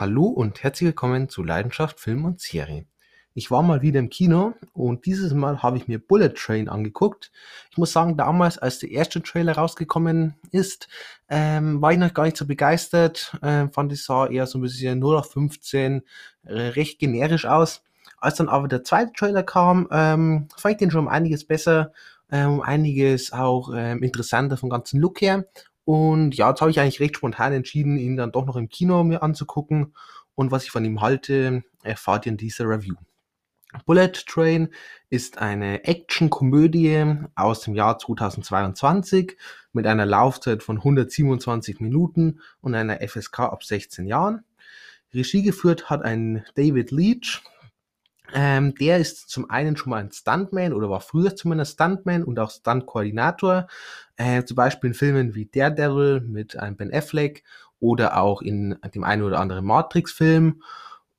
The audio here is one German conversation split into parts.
Hallo und herzlich willkommen zu Leidenschaft Film und Serie. Ich war mal wieder im Kino und dieses Mal habe ich mir Bullet Train angeguckt. Ich muss sagen, damals, als der erste Trailer rausgekommen ist, ähm, war ich noch gar nicht so begeistert. Ähm, fand ich sah eher so ein bisschen 0 auf 15, äh, recht generisch aus. Als dann aber der zweite Trailer kam, ähm, fand ich den schon um einiges besser, ähm, um einiges auch ähm, interessanter vom ganzen Look her. Und ja, jetzt habe ich eigentlich recht spontan entschieden, ihn dann doch noch im Kino mir anzugucken. Und was ich von ihm halte, erfahrt ihr in dieser Review. Bullet Train ist eine Action-Komödie aus dem Jahr 2022 mit einer Laufzeit von 127 Minuten und einer FSK ab 16 Jahren. Regie geführt hat ein David Leach, ähm, der ist zum einen schon mal ein Stuntman oder war früher zumindest Stuntman und auch Stunt-Koordinator. Äh, zum Beispiel in Filmen wie Daredevil mit einem Ben Affleck oder auch in dem einen oder anderen Matrix-Film.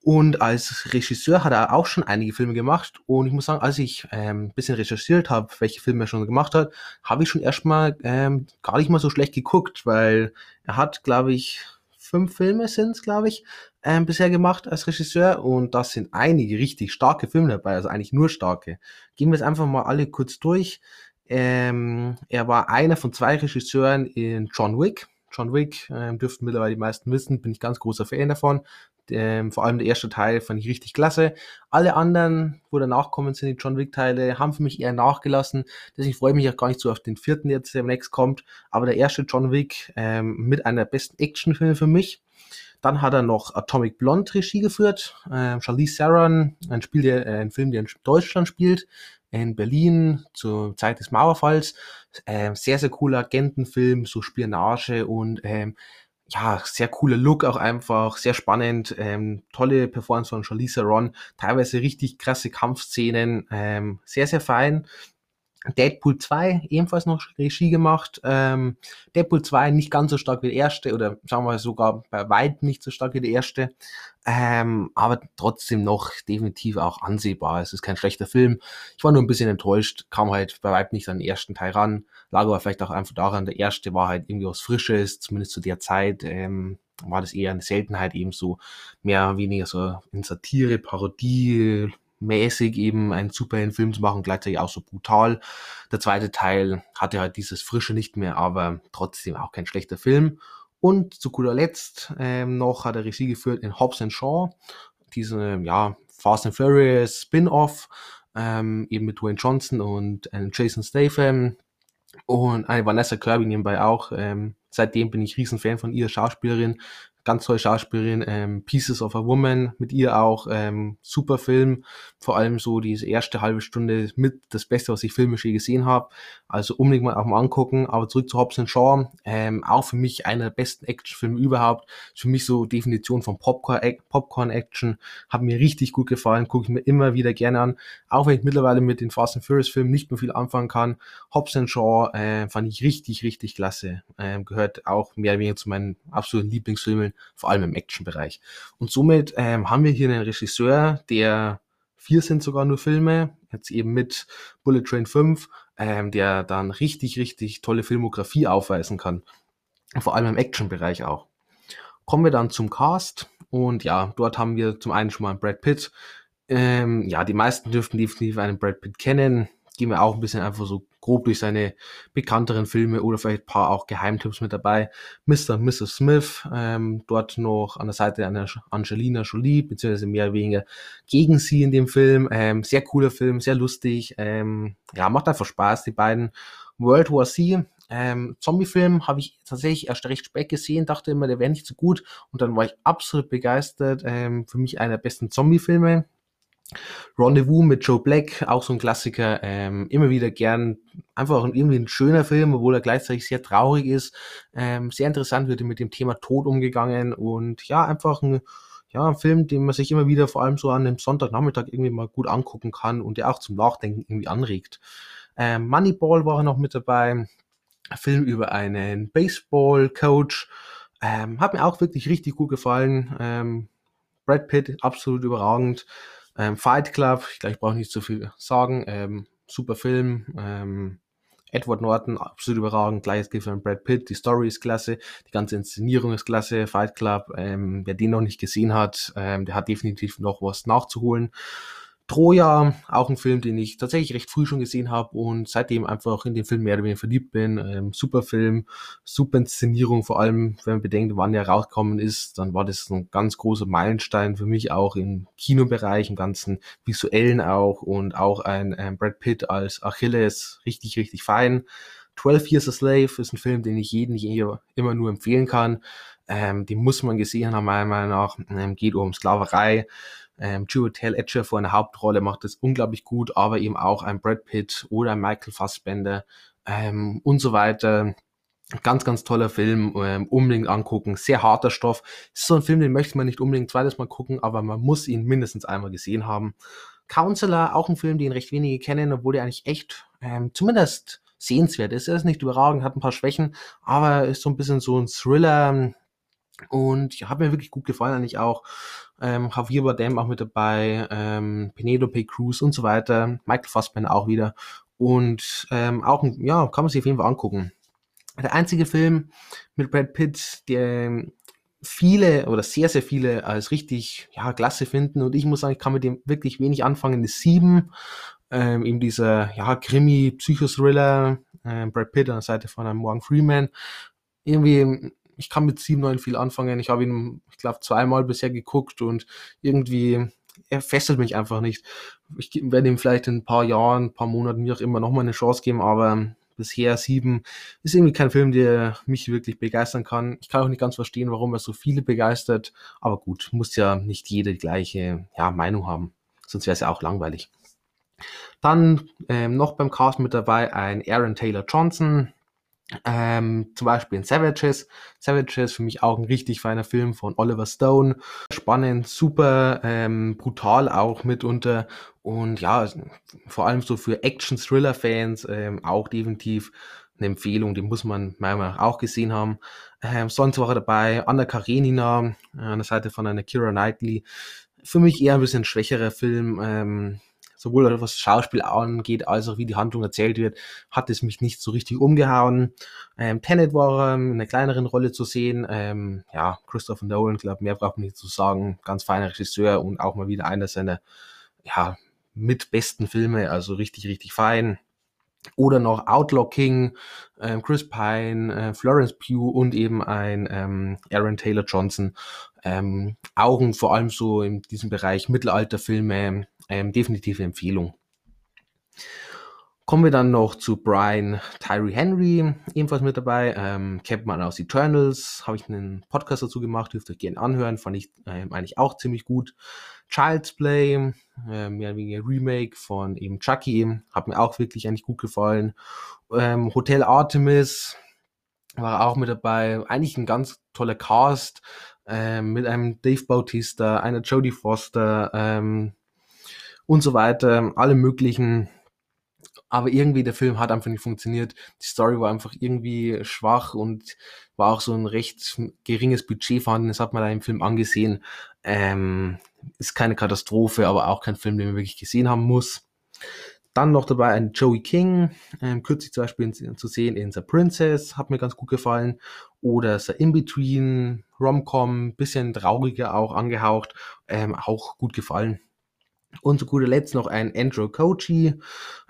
Und als Regisseur hat er auch schon einige Filme gemacht. Und ich muss sagen, als ich ähm, ein bisschen recherchiert habe, welche Filme er schon gemacht hat, habe ich schon erstmal ähm, gar nicht mal so schlecht geguckt, weil er hat, glaube ich, fünf Filme sind es, glaube ich, ähm, bisher gemacht als Regisseur und das sind einige richtig starke Filme dabei, also eigentlich nur starke. Gehen wir es einfach mal alle kurz durch. Ähm, er war einer von zwei Regisseuren in John Wick. John Wick ähm, dürften mittlerweile die meisten wissen, bin ich ganz großer Fan davon. Ähm, vor allem der erste Teil fand ich richtig klasse. Alle anderen, wo danach kommen sind, die John Wick-Teile, haben für mich eher nachgelassen. Deswegen freue ich mich auch gar nicht so auf den vierten, jetzt der next kommt. Aber der erste John Wick ähm, mit einer besten Actionfilme für mich. Dann hat er noch Atomic Blonde Regie geführt. Ähm, Charlize Theron, ein, Spiel, der, äh, ein Film, der in Deutschland spielt, in Berlin zur Zeit des Mauerfalls. Ähm, sehr, sehr cooler Agentenfilm, so Spionage und ähm, ja, sehr cooler Look auch einfach, sehr spannend, ähm, tolle Performance von Charlize Theron, teilweise richtig krasse Kampfszenen, ähm, sehr, sehr fein. Deadpool 2 ebenfalls noch Regie gemacht. Ähm, Deadpool 2 nicht ganz so stark wie der erste oder sagen wir sogar bei weitem nicht so stark wie der erste, ähm, aber trotzdem noch definitiv auch ansehbar. Es ist kein schlechter Film. Ich war nur ein bisschen enttäuscht, kam halt bei weitem nicht an den ersten Teil ran. Lag aber vielleicht auch einfach daran, der erste war halt irgendwie was Frisches, zumindest zu der Zeit. Ähm, war das eher eine Seltenheit, eben so mehr oder weniger so in Satire, Parodie, mäßig eben einen Superheldenfilm zu machen, gleichzeitig auch so brutal. Der zweite Teil hatte halt dieses Frische nicht mehr, aber trotzdem auch kein schlechter Film. Und zu guter Letzt ähm, noch hat er Regie geführt in Hobbs and Shaw, diese ja, Fast and Furious Spin-off, ähm, eben mit Dwayne Johnson und äh, Jason Statham und eine Vanessa Kirby nebenbei auch. Ähm, seitdem bin ich Riesenfan von ihr, Schauspielerin. Ganz tolle Schauspielerin, ähm, Pieces of a Woman, mit ihr auch, ähm, super Film, vor allem so diese erste halbe Stunde mit das Beste, was ich filmisch je gesehen habe, also unbedingt mal auch mal angucken, aber zurück zu Hobbs Shaw, ähm, auch für mich einer der besten Actionfilme überhaupt, für mich so Definition von Popcorn-Action, hat mir richtig gut gefallen, gucke ich mir immer wieder gerne an, auch wenn ich mittlerweile mit den Fast and Furious Filmen nicht mehr viel anfangen kann, Hobbs Shaw äh, fand ich richtig, richtig klasse, ähm, gehört auch mehr oder weniger zu meinen absoluten Lieblingsfilmen, vor allem im Action-Bereich. Und somit ähm, haben wir hier einen Regisseur, der vier sind sogar nur Filme, jetzt eben mit Bullet Train 5, ähm, der dann richtig, richtig tolle Filmografie aufweisen kann. Vor allem im Action-Bereich auch. Kommen wir dann zum Cast und ja, dort haben wir zum einen schon mal Brad Pitt. Ähm, ja, die meisten dürften definitiv einen Brad Pitt kennen gehen wir auch ein bisschen einfach so grob durch seine bekannteren Filme oder vielleicht ein paar auch Geheimtipps mit dabei. Mr. und Mrs. Smith, ähm, dort noch an der Seite einer Angelina Jolie, beziehungsweise mehr oder weniger gegen sie in dem Film. Ähm, sehr cooler Film, sehr lustig. Ähm, ja, macht einfach Spaß, die beiden. World War Z, ähm, Zombie-Film habe ich tatsächlich erst recht spät gesehen, dachte immer, der wäre nicht so gut und dann war ich absolut begeistert. Ähm, für mich einer der besten Zombie-Filme. Rendezvous mit Joe Black, auch so ein Klassiker, ähm, immer wieder gern, einfach irgendwie ein schöner Film, obwohl er gleichzeitig sehr traurig ist, ähm, sehr interessant wird mit dem Thema Tod umgegangen und ja, einfach ein, ja, ein Film, den man sich immer wieder vor allem so an einem Sonntagnachmittag irgendwie mal gut angucken kann und der auch zum Nachdenken irgendwie anregt. Ähm, Moneyball war noch mit dabei, ein Film über einen Baseball-Coach, ähm, hat mir auch wirklich richtig gut gefallen, ähm, Brad Pitt, absolut überragend, ähm, Fight Club, ich glaube, ich brauche nicht so viel sagen. Ähm, super Film. Ähm, Edward Norton, absolut überragend, gleiches gilt für Brad Pitt, die Story ist klasse, die ganze Inszenierung ist klasse, Fight Club, ähm, wer den noch nicht gesehen hat, ähm, der hat definitiv noch was nachzuholen. Troja, auch ein Film, den ich tatsächlich recht früh schon gesehen habe und seitdem einfach in den Film mehr oder weniger verliebt bin. Ähm, super Film, super Inszenierung, vor allem wenn man bedenkt, wann der rausgekommen ist, dann war das ein ganz großer Meilenstein für mich auch im Kinobereich, im ganzen visuellen auch und auch ein ähm, Brad Pitt als Achilles, richtig, richtig fein. 12 Years a Slave ist ein Film, den ich jeden hier immer nur empfehlen kann. Ähm, den muss man gesehen haben, meiner Meinung nach. Ähm, geht um Sklaverei ähm, Chiwetel Edger vor einer Hauptrolle macht das unglaublich gut, aber eben auch ein Brad Pitt oder ein Michael Fassbender ähm, und so weiter. Ganz, ganz toller Film, ähm, unbedingt angucken. Sehr harter Stoff. Ist so ein Film, den möchte man nicht unbedingt zweites Mal gucken, aber man muss ihn mindestens einmal gesehen haben. Counselor, auch ein Film, den recht wenige kennen, obwohl der eigentlich echt ähm, zumindest sehenswert ist. Er ist nicht überragend, hat ein paar Schwächen, aber ist so ein bisschen so ein Thriller, und ja, hat mir wirklich gut gefallen eigentlich auch. Ähm, Javier Bardem auch mit dabei, ähm, Penelope Cruz und so weiter, Michael Fassbender auch wieder. Und ähm, auch, ja, kann man sich auf jeden Fall angucken. Der einzige Film mit Brad Pitt, der viele oder sehr, sehr viele als richtig, ja, klasse finden. Und ich muss sagen, ich kann mit dem wirklich wenig anfangen, ist Sieben. Ähm, eben dieser, ja, Krimi, Psychothriller, äh, Brad Pitt an der Seite von einem Morgan Freeman. Irgendwie ich kann mit 7, 9 viel anfangen. Ich habe ihn, ich glaube, zweimal bisher geguckt und irgendwie, er fesselt mich einfach nicht. Ich werde ihm vielleicht in ein paar Jahren, ein paar Monaten, wie auch immer, nochmal eine Chance geben, aber bisher 7 ist irgendwie kein Film, der mich wirklich begeistern kann. Ich kann auch nicht ganz verstehen, warum er so viele begeistert, aber gut, muss ja nicht jede gleiche ja, Meinung haben, sonst wäre es ja auch langweilig. Dann ähm, noch beim Cast mit dabei ein Aaron Taylor Johnson, ähm, zum Beispiel in Savages. Savages für mich auch ein richtig feiner Film von Oliver Stone. Spannend, super, ähm, brutal auch mitunter. Und ja, vor allem so für Action-Thriller-Fans ähm, auch definitiv eine Empfehlung, die muss man meiner Meinung nach auch gesehen haben. Ähm, sonst war er dabei Anna Karenina äh, an der Seite von einer Kira Knightley. Für mich eher ein bisschen schwächerer Film. Ähm, sowohl was Schauspiel angeht, als auch wie die Handlung erzählt wird, hat es mich nicht so richtig umgehauen. Ähm, Tenet war ähm, in einer kleineren Rolle zu sehen. Ähm, ja, Christopher Nolan, glaube mehr braucht man nicht zu sagen. Ganz feiner Regisseur und auch mal wieder einer seiner ja, mit besten Filme, also richtig, richtig fein. Oder noch Outlaw King, äh, Chris Pine, äh, Florence Pugh und eben ein ähm, Aaron Taylor Johnson. Ähm, Augen vor allem so in diesem Bereich Mittelalterfilme, ähm, definitive Empfehlung. Kommen wir dann noch zu Brian Tyree Henry, ebenfalls mit dabei. Ähm, kennt man aus Eternals, habe ich einen Podcast dazu gemacht, dürft ihr gerne anhören, fand ich ähm, eigentlich auch ziemlich gut. Child's Play, äh, mehr oder weniger Remake von eben Chucky, hat mir auch wirklich eigentlich gut gefallen. Ähm, Hotel Artemis war auch mit dabei, eigentlich ein ganz toller Cast, ähm, mit einem Dave Bautista, einer Jodie Foster, ähm, und so weiter, alle möglichen. Aber irgendwie der Film hat einfach nicht funktioniert. Die Story war einfach irgendwie schwach und war auch so ein recht geringes Budget vorhanden. Das hat man da im Film angesehen. Ähm, ist keine Katastrophe, aber auch kein Film, den man wirklich gesehen haben muss. Dann noch dabei ein Joey King, ähm, kürzlich zum Beispiel in, zu sehen in The Princess, hat mir ganz gut gefallen. Oder The In-Between, Rom-Com, bisschen trauriger auch angehaucht, ähm, auch gut gefallen. Und zu guter Letzt noch ein Andrew Kochi.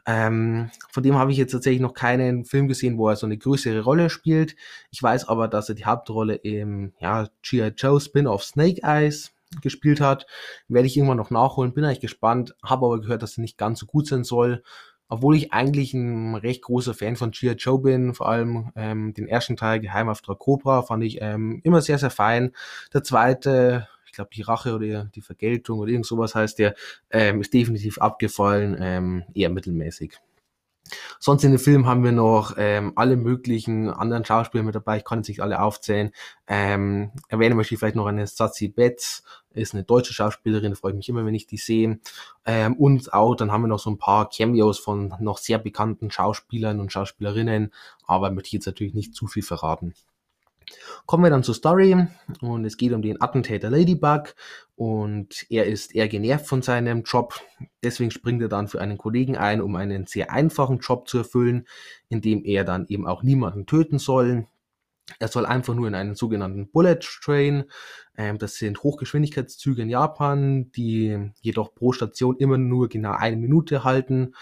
Ähm, von dem habe ich jetzt tatsächlich noch keinen Film gesehen, wo er so eine größere Rolle spielt. Ich weiß aber, dass er die Hauptrolle im ja, G.I. Joe Spin-off Snake Eyes gespielt hat. Werde ich irgendwann noch nachholen. Bin eigentlich gespannt. Habe aber gehört, dass er nicht ganz so gut sein soll. Obwohl ich eigentlich ein recht großer Fan von G.I. Joe bin, vor allem ähm, den ersten Teil, Geheimauftrag Cobra, fand ich ähm, immer sehr, sehr fein. Der zweite ich glaube, die Rache oder die Vergeltung oder irgend sowas heißt der, ähm, ist definitiv abgefallen, ähm, eher mittelmäßig. Sonst in dem Film haben wir noch ähm, alle möglichen anderen Schauspieler mit dabei. Ich kann jetzt nicht alle aufzählen. Ähm, erwähnen möchte ich vielleicht noch eine Sazi Betz, ist eine deutsche Schauspielerin, freue ich mich immer, wenn ich die sehe. Ähm, und auch, dann haben wir noch so ein paar Cameos von noch sehr bekannten Schauspielern und Schauspielerinnen, aber möchte ich jetzt natürlich nicht zu viel verraten. Kommen wir dann zur Story und es geht um den Attentäter Ladybug und er ist eher genervt von seinem Job. Deswegen springt er dann für einen Kollegen ein, um einen sehr einfachen Job zu erfüllen, indem er dann eben auch niemanden töten soll. Er soll einfach nur in einen sogenannten Bullet Train, ähm, das sind Hochgeschwindigkeitszüge in Japan, die jedoch pro Station immer nur genau eine Minute halten.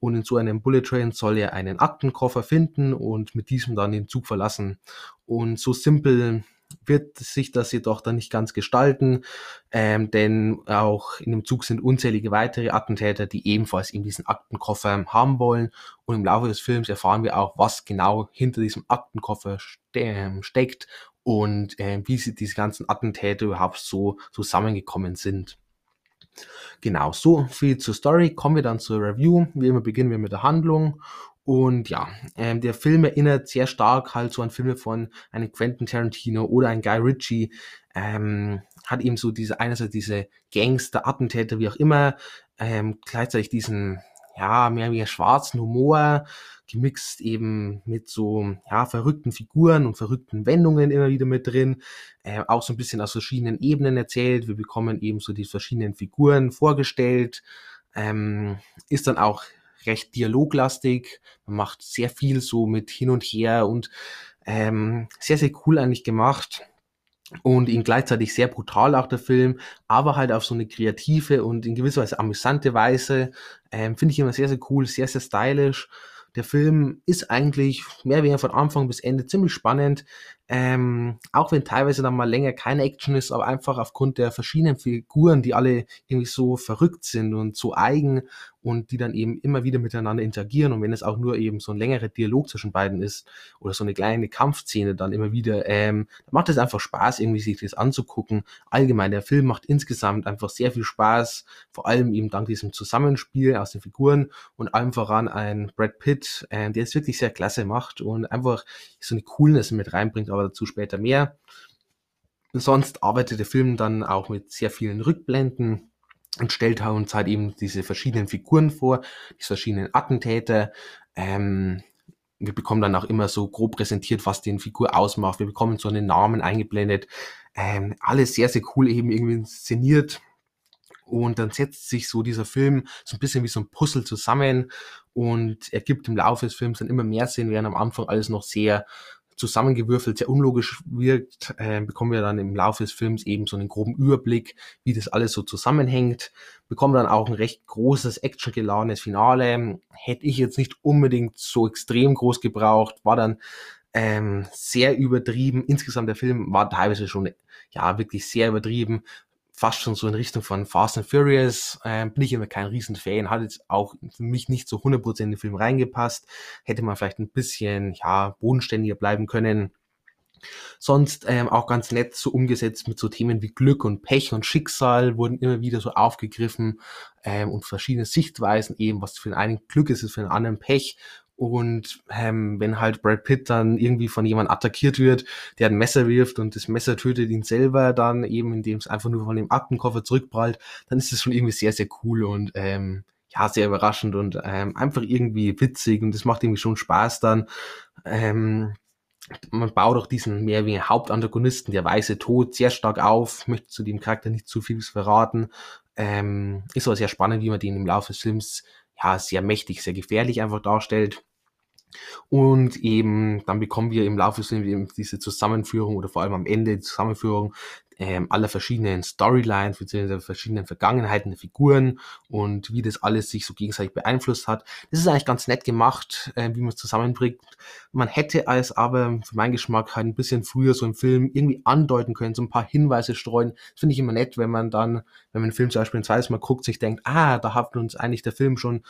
Und in so einem Bullet Train soll er einen Aktenkoffer finden und mit diesem dann den Zug verlassen. Und so simpel wird sich das jedoch dann nicht ganz gestalten, ähm, denn auch in dem Zug sind unzählige weitere Attentäter, die ebenfalls eben diesen Aktenkoffer haben wollen. Und im Laufe des Films erfahren wir auch, was genau hinter diesem Aktenkoffer ste ähm, steckt und äh, wie sie diese ganzen Attentäter überhaupt so zusammengekommen sind. Genau, so viel zur Story. Kommen wir dann zur Review. Wie immer beginnen wir mit der Handlung und ja, ähm, der Film erinnert sehr stark halt so an Filme von einem Quentin Tarantino oder ein Guy Ritchie. Ähm, hat eben so diese, einerseits diese Gangster, Attentäter, wie auch immer, ähm, gleichzeitig diesen, ja, mehr wie schwarzen Humor, gemixt eben mit so, ja, verrückten Figuren und verrückten Wendungen immer wieder mit drin. Äh, auch so ein bisschen aus verschiedenen Ebenen erzählt. Wir bekommen eben so die verschiedenen Figuren vorgestellt. Ähm, ist dann auch recht dialoglastig. Man macht sehr viel so mit hin und her und ähm, sehr, sehr cool eigentlich gemacht. Und ihn gleichzeitig sehr brutal auch der Film, aber halt auf so eine kreative und in gewisser Weise amüsante Weise. Ähm, Finde ich immer sehr, sehr cool, sehr, sehr stylisch. Der Film ist eigentlich mehr oder weniger von Anfang bis Ende ziemlich spannend. Ähm, auch wenn teilweise dann mal länger keine Action ist, aber einfach aufgrund der verschiedenen Figuren, die alle irgendwie so verrückt sind und so eigen und die dann eben immer wieder miteinander interagieren und wenn es auch nur eben so ein längerer Dialog zwischen beiden ist oder so eine kleine Kampfszene dann immer wieder, ähm, macht es einfach Spaß, irgendwie sich das anzugucken. Allgemein, der Film macht insgesamt einfach sehr viel Spaß, vor allem eben dank diesem Zusammenspiel aus den Figuren und allem voran ein Brad Pitt, äh, der es wirklich sehr klasse macht und einfach so eine Coolness mit reinbringt, aber dazu später mehr. Sonst arbeitet der Film dann auch mit sehr vielen Rückblenden und stellt uns halt eben diese verschiedenen Figuren vor, die verschiedenen Attentäter. Ähm, wir bekommen dann auch immer so grob präsentiert, was den Figur ausmacht. Wir bekommen so einen Namen eingeblendet. Ähm, alles sehr, sehr cool eben irgendwie inszeniert. Und dann setzt sich so dieser Film so ein bisschen wie so ein Puzzle zusammen und ergibt im Laufe des Films dann immer mehr Sinn, während am Anfang alles noch sehr zusammengewürfelt, sehr unlogisch wirkt, äh, bekommen wir dann im Laufe des Films eben so einen groben Überblick, wie das alles so zusammenhängt. Bekommen dann auch ein recht großes, actiongeladenes Finale. Hätte ich jetzt nicht unbedingt so extrem groß gebraucht, war dann ähm, sehr übertrieben. Insgesamt der Film war teilweise schon ja wirklich sehr übertrieben fast schon so in Richtung von Fast and Furious. Ähm, bin ich immer kein Riesenfan, hat jetzt auch für mich nicht so 100% in den Film reingepasst. Hätte man vielleicht ein bisschen, ja, bodenständiger bleiben können. Sonst ähm, auch ganz nett so umgesetzt mit so Themen wie Glück und Pech und Schicksal wurden immer wieder so aufgegriffen ähm, und verschiedene Sichtweisen eben, was für den einen Glück ist, ist für den anderen Pech und ähm, wenn halt Brad Pitt dann irgendwie von jemand attackiert wird, der ein Messer wirft und das Messer tötet ihn selber dann eben, indem es einfach nur von dem Aktenkoffer zurückprallt, dann ist das schon irgendwie sehr, sehr cool und ähm, ja, sehr überraschend und ähm, einfach irgendwie witzig und das macht irgendwie schon Spaß dann. Ähm, man baut auch diesen mehr wie Hauptantagonisten, der weiße Tod, sehr stark auf, möchte zu dem Charakter nicht zu viel verraten. Ähm, ist aber sehr spannend, wie man den im Laufe des Films ja sehr mächtig, sehr gefährlich einfach darstellt. Und eben, dann bekommen wir im Laufe des Films diese Zusammenführung oder vor allem am Ende die Zusammenführung ähm, aller verschiedenen Storylines bzw. verschiedenen Vergangenheiten der Figuren und wie das alles sich so gegenseitig beeinflusst hat. Das ist eigentlich ganz nett gemacht, äh, wie man es zusammenbringt. Man hätte es aber für meinen Geschmack halt ein bisschen früher so im Film irgendwie andeuten können, so ein paar Hinweise streuen. Das finde ich immer nett, wenn man dann, wenn man den Film zum Beispiel ein zweites Mal guckt, sich denkt, ah, da hat uns eigentlich der Film schon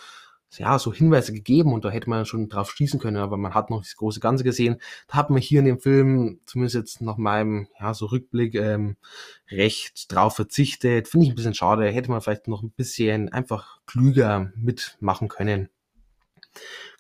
ja, so Hinweise gegeben und da hätte man schon drauf schließen können, aber man hat noch das große Ganze gesehen. Da hat man hier in dem Film, zumindest jetzt nach meinem, ja, so Rückblick, ähm, recht drauf verzichtet. Finde ich ein bisschen schade. Hätte man vielleicht noch ein bisschen einfach klüger mitmachen können.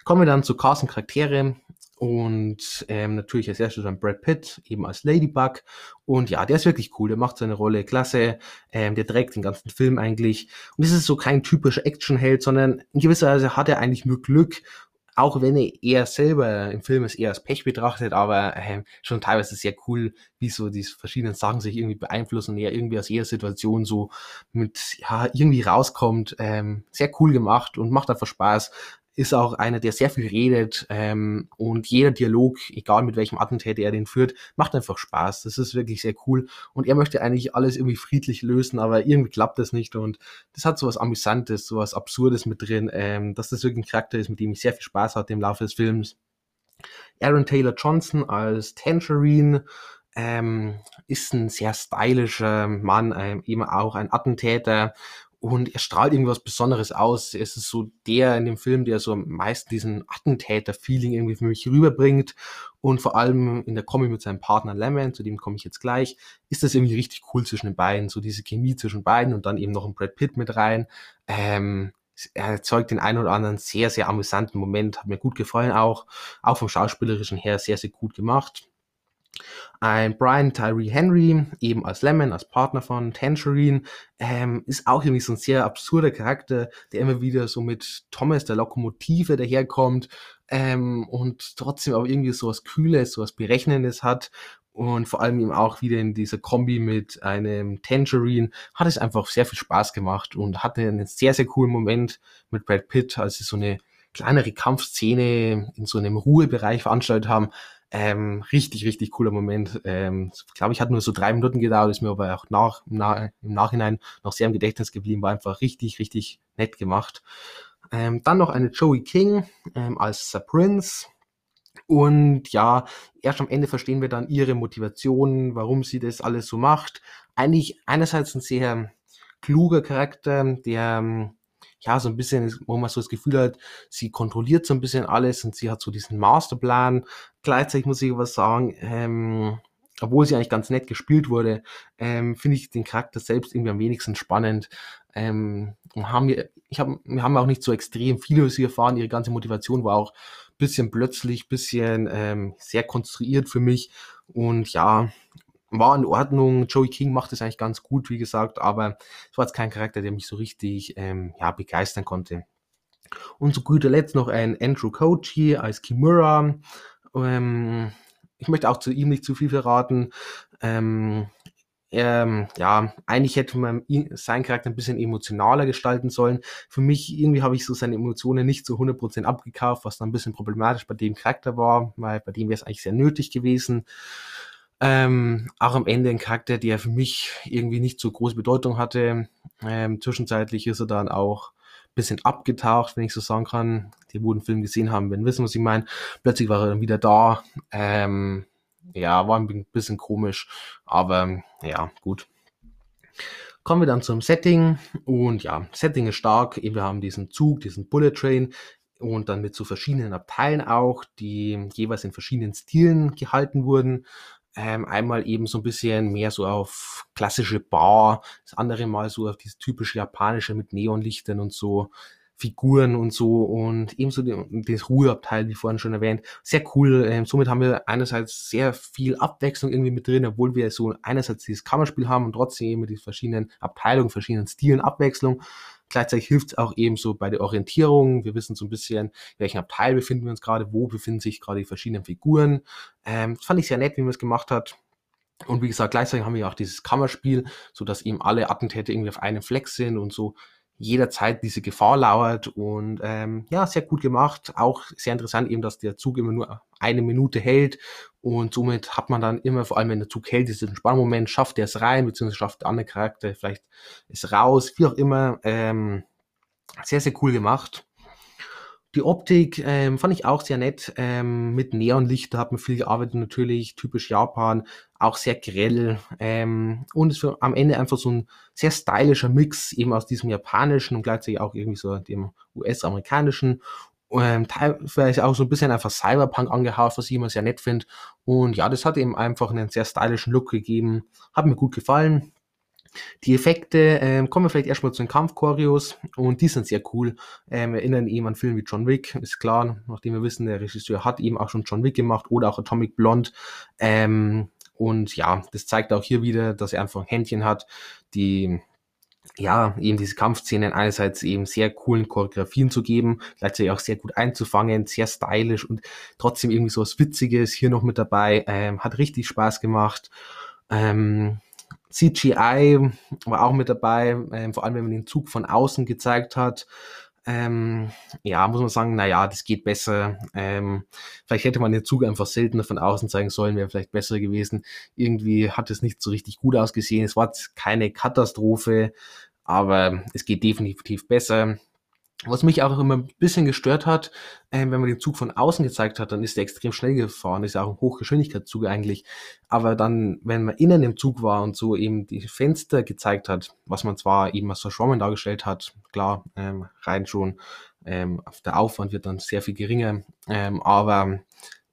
Kommen wir dann zu Carsten Charaktere. Und ähm, natürlich als erstes dann Brad Pitt, eben als Ladybug. Und ja, der ist wirklich cool, der macht seine Rolle klasse, ähm, der trägt den ganzen Film eigentlich. Und es ist so kein typischer Actionheld, sondern in gewisser Weise hat er eigentlich nur Glück auch wenn er eher selber im Film es eher als Pech betrachtet, aber äh, schon teilweise sehr cool, wie so die verschiedenen Sachen sich irgendwie beeinflussen er irgendwie aus jeder Situation so mit, ja, irgendwie rauskommt. Ähm, sehr cool gemacht und macht einfach Spaß ist auch einer, der sehr viel redet ähm, und jeder Dialog, egal mit welchem Attentäter er den führt, macht einfach Spaß. Das ist wirklich sehr cool und er möchte eigentlich alles irgendwie friedlich lösen, aber irgendwie klappt das nicht und das hat so was Amüsantes, so was Absurdes mit drin, ähm, dass das wirklich ein Charakter ist, mit dem ich sehr viel Spaß hatte im Laufe des Films. Aaron Taylor Johnson als Tangerine ähm, ist ein sehr stylischer Mann, ähm, eben auch ein Attentäter und er strahlt irgendwas Besonderes aus. Es ist so der in dem Film, der so am meisten diesen Attentäter-Feeling irgendwie für mich rüberbringt. Und vor allem in der Kombi mit seinem Partner Lemon, zu dem komme ich jetzt gleich, ist das irgendwie richtig cool zwischen den beiden. So diese Chemie zwischen beiden und dann eben noch ein Brad Pitt mit rein. Ähm, er erzeugt den einen oder anderen sehr, sehr amüsanten Moment. Hat mir gut gefallen auch. Auch vom Schauspielerischen her sehr, sehr gut gemacht. Ein Brian Tyree Henry, eben als Lemon, als Partner von Tangerine, ähm, ist auch irgendwie so ein sehr absurder Charakter, der immer wieder so mit Thomas, der Lokomotive, daherkommt ähm, und trotzdem auch irgendwie so was Kühles, so was Berechnendes hat. Und vor allem eben auch wieder in dieser Kombi mit einem Tangerine hat es einfach sehr viel Spaß gemacht und hatte einen sehr, sehr coolen Moment mit Brad Pitt, als sie so eine kleinere Kampfszene in so einem Ruhebereich veranstaltet haben ähm, richtig, richtig cooler Moment. Ähm, glaube ich, hat nur so drei Minuten gedauert, ist mir aber auch nach, na, im Nachhinein noch sehr im Gedächtnis geblieben, war einfach richtig, richtig nett gemacht. Ähm, dann noch eine Joey King ähm, als Sir Prince. Und ja, erst am Ende verstehen wir dann ihre Motivation, warum sie das alles so macht. Eigentlich einerseits ein sehr kluger Charakter, der ähm, ja, so ein bisschen, wo man so das Gefühl hat, sie kontrolliert so ein bisschen alles und sie hat so diesen Masterplan. Gleichzeitig muss ich aber sagen, ähm, obwohl sie eigentlich ganz nett gespielt wurde, ähm, finde ich den Charakter selbst irgendwie am wenigsten spannend. Ähm, haben wir, ich hab, wir haben auch nicht so extrem viel über sie erfahren. Ihre ganze Motivation war auch bisschen plötzlich, bisschen ähm, sehr konstruiert für mich. Und ja, war in Ordnung. Joey King macht es eigentlich ganz gut, wie gesagt, aber es war jetzt kein Charakter, der mich so richtig ähm, ja, begeistern konnte. Und zu guter Letzt noch ein Andrew Kochi als Kimura. Ähm, ich möchte auch zu ihm nicht zu viel verraten. Ähm, ähm, ja, eigentlich hätte man ihn, seinen Charakter ein bisschen emotionaler gestalten sollen. Für mich, irgendwie habe ich so seine Emotionen nicht zu 100% abgekauft, was dann ein bisschen problematisch bei dem Charakter war, weil bei dem wäre es eigentlich sehr nötig gewesen. Ähm, auch am Ende ein Charakter, der für mich irgendwie nicht so große Bedeutung hatte. Ähm, zwischenzeitlich ist er dann auch ein bisschen abgetaucht, wenn ich so sagen kann. Die, wo den Film gesehen haben, werden wissen, was ich meine. Plötzlich war er dann wieder da. Ähm, ja, war ein bisschen komisch, aber ja, gut. Kommen wir dann zum Setting und ja, Setting ist stark. Wir haben diesen Zug, diesen Bullet Train und dann mit so verschiedenen Abteilen auch, die jeweils in verschiedenen Stilen gehalten wurden. Ähm, einmal eben so ein bisschen mehr so auf klassische Bar, das andere Mal so auf dieses typische japanische mit Neonlichtern und so Figuren und so und ebenso das Ruheabteil, wie vorhin schon erwähnt, sehr cool. Ähm, somit haben wir einerseits sehr viel Abwechslung irgendwie mit drin, obwohl wir so einerseits dieses Kammerspiel haben und trotzdem eben mit diesen verschiedenen Abteilungen, verschiedenen Stilen Abwechslung. Gleichzeitig hilft es auch eben so bei der Orientierung. Wir wissen so ein bisschen, in welchem Abteil befinden wir uns gerade, wo befinden sich gerade die verschiedenen Figuren. Ähm, das fand ich sehr nett, wie man es gemacht hat. Und wie gesagt, gleichzeitig haben wir ja auch dieses Kammerspiel, so dass eben alle Attentäter irgendwie auf einem Fleck sind und so jederzeit diese Gefahr lauert und ähm, ja, sehr gut gemacht. Auch sehr interessant eben, dass der Zug immer nur eine Minute hält und somit hat man dann immer, vor allem wenn der Zug hält, diesen Spannmoment, schafft er es rein, beziehungsweise schafft der andere Charakter vielleicht es raus, wie auch immer. Ähm, sehr, sehr cool gemacht. Die Optik ähm, fand ich auch sehr nett. Ähm, mit Neonlichter hat man viel gearbeitet, natürlich, typisch Japan, auch sehr grell. Ähm, und es war am Ende einfach so ein sehr stylischer Mix, eben aus diesem japanischen und gleichzeitig auch irgendwie so dem US-amerikanischen. Ähm, teilweise auch so ein bisschen einfach Cyberpunk angehaucht, was ich immer sehr nett finde. Und ja, das hat eben einfach einen sehr stylischen Look gegeben. Hat mir gut gefallen. Die Effekte, ähm, kommen wir vielleicht erstmal zu den Kampfchoreos und die sind sehr cool. Ähm, erinnern eben an Filme wie John Wick, ist klar, nachdem wir wissen, der Regisseur hat eben auch schon John Wick gemacht oder auch Atomic Blonde. Ähm, und ja, das zeigt auch hier wieder, dass er einfach ein Händchen hat, die ja, eben diese Kampfszenen einerseits eben sehr coolen Choreografien zu geben, gleichzeitig auch sehr gut einzufangen, sehr stylisch und trotzdem irgendwie so was Witziges hier noch mit dabei. Ähm, hat richtig Spaß gemacht. Ähm, CGI war auch mit dabei, ähm, vor allem wenn man den Zug von außen gezeigt hat. Ähm, ja, muss man sagen, naja, das geht besser. Ähm, vielleicht hätte man den Zug einfach seltener von außen zeigen sollen, wäre vielleicht besser gewesen. Irgendwie hat es nicht so richtig gut ausgesehen. Es war keine Katastrophe, aber es geht definitiv besser. Was mich auch immer ein bisschen gestört hat, äh, wenn man den Zug von außen gezeigt hat, dann ist der extrem schnell gefahren, ist ja auch ein Hochgeschwindigkeitszug eigentlich. Aber dann, wenn man innen im Zug war und so eben die Fenster gezeigt hat, was man zwar eben als verschwommen dargestellt hat, klar, ähm, rein schon, ähm, der Aufwand wird dann sehr viel geringer, ähm, aber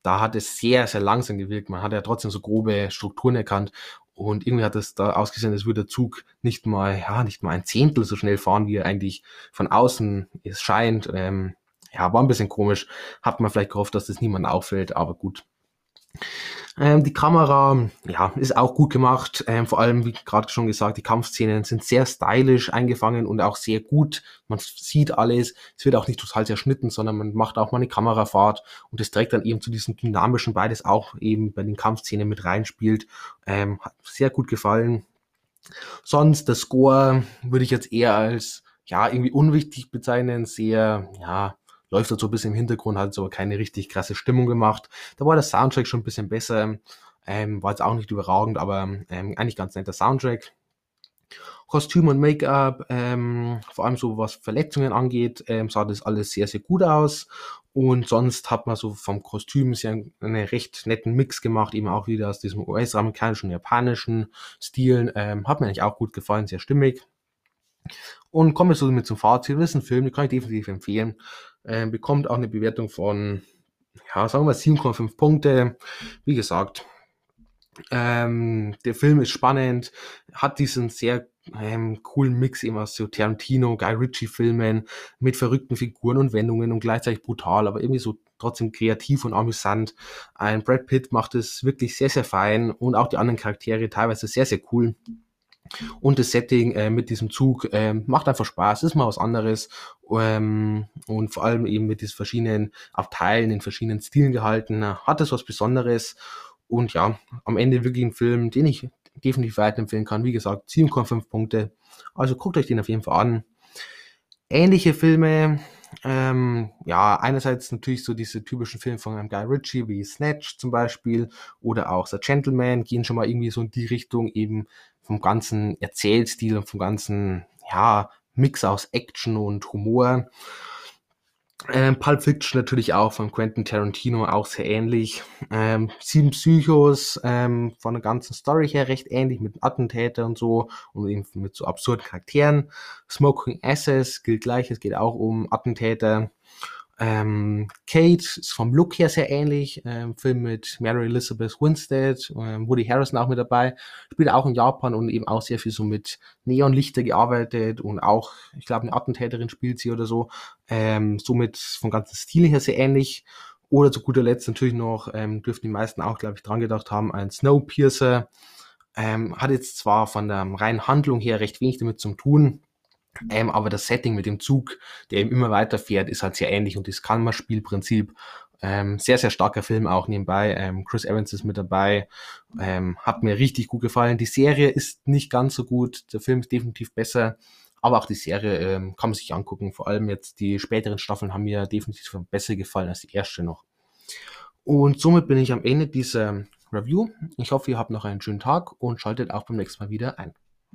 da hat es sehr, sehr langsam gewirkt. Man hat ja trotzdem so grobe Strukturen erkannt und irgendwie hat es da ausgesehen, als würde der Zug nicht mal, ja, nicht mal ein Zehntel so schnell fahren, wie er eigentlich von außen es scheint. Ähm, ja, war ein bisschen komisch. Hat man vielleicht gehofft, dass das niemand auffällt, aber gut. Ähm, die Kamera, ja, ist auch gut gemacht. Ähm, vor allem, wie gerade schon gesagt, die Kampfszenen sind sehr stylisch eingefangen und auch sehr gut. Man sieht alles. Es wird auch nicht total zerschnitten, sondern man macht auch mal eine Kamerafahrt und das trägt dann eben zu diesem dynamischen beides auch eben bei den Kampfszenen mit reinspielt. Ähm, hat sehr gut gefallen. Sonst, der Score würde ich jetzt eher als, ja, irgendwie unwichtig bezeichnen. Sehr, ja, läuft halt so ein bisschen im Hintergrund, hat aber keine richtig krasse Stimmung gemacht. Da war der Soundtrack schon ein bisschen besser, ähm, war jetzt auch nicht überragend, aber ähm, eigentlich ganz netter Soundtrack. Kostüm und Make-up, ähm, vor allem so was Verletzungen angeht, ähm, sah das alles sehr, sehr gut aus. Und sonst hat man so vom Kostüm sehr einen recht netten Mix gemacht, eben auch wieder aus diesem US-amerikanischen, japanischen Stilen. Ähm, hat mir eigentlich auch gut gefallen, sehr stimmig. Und kommen wir so mit zum Fazit. Das ist ein Film, den kann ich definitiv empfehlen. Ähm, bekommt auch eine Bewertung von, ja, sagen wir 7,5 Punkte. Wie gesagt, ähm, der Film ist spannend, hat diesen sehr ähm, coolen Mix eben aus so Tarantino, Guy Ritchie Filmen mit verrückten Figuren und Wendungen und gleichzeitig brutal, aber irgendwie so trotzdem kreativ und amüsant. Ein Brad Pitt macht es wirklich sehr, sehr fein und auch die anderen Charaktere teilweise sehr, sehr cool. Und das Setting äh, mit diesem Zug äh, macht einfach Spaß, ist mal was anderes. Ähm, und vor allem eben mit diesen verschiedenen Abteilen in verschiedenen Stilen gehalten, hat es was Besonderes. Und ja, am Ende wirklich ein Film, den ich definitiv weiterempfehlen kann. Wie gesagt, 7,5 Punkte. Also guckt euch den auf jeden Fall an. Ähnliche Filme, ähm, ja, einerseits natürlich so diese typischen Filme von einem Guy Ritchie wie Snatch zum Beispiel oder auch The Gentleman gehen schon mal irgendwie so in die Richtung eben vom ganzen Erzählstil und vom ganzen, ja, Mix aus Action und Humor. Ähm, Pulp Fiction natürlich auch von Quentin Tarantino auch sehr ähnlich. Ähm, Sieben Psychos ähm, von der ganzen Story her recht ähnlich mit Attentäter und so und eben mit so absurden Charakteren. Smoking Asses gilt gleich, es geht auch um Attentäter. Ähm, Kate ist vom Look her sehr ähnlich. Ähm, Film mit Mary Elizabeth Winstead, ähm, Woody Harrison auch mit dabei. Spielt auch in Japan und eben auch sehr viel so mit Neonlichter gearbeitet und auch, ich glaube, eine Attentäterin spielt sie oder so. Ähm, somit vom ganzen Stil her sehr ähnlich. Oder zu guter Letzt natürlich noch, ähm, dürften die meisten auch, glaube ich, dran gedacht haben, ein Snowpiercer. Ähm, hat jetzt zwar von der reinen Handlung her recht wenig damit zu tun, ähm, aber das Setting mit dem Zug, der eben immer weiter fährt, ist halt sehr ähnlich und das Kalmar-Spielprinzip. Ähm, sehr, sehr starker Film auch nebenbei. Ähm, Chris Evans ist mit dabei. Ähm, hat mir richtig gut gefallen. Die Serie ist nicht ganz so gut. Der Film ist definitiv besser. Aber auch die Serie ähm, kann man sich angucken. Vor allem jetzt die späteren Staffeln haben mir definitiv besser gefallen als die erste noch. Und somit bin ich am Ende dieser Review. Ich hoffe, ihr habt noch einen schönen Tag und schaltet auch beim nächsten Mal wieder ein.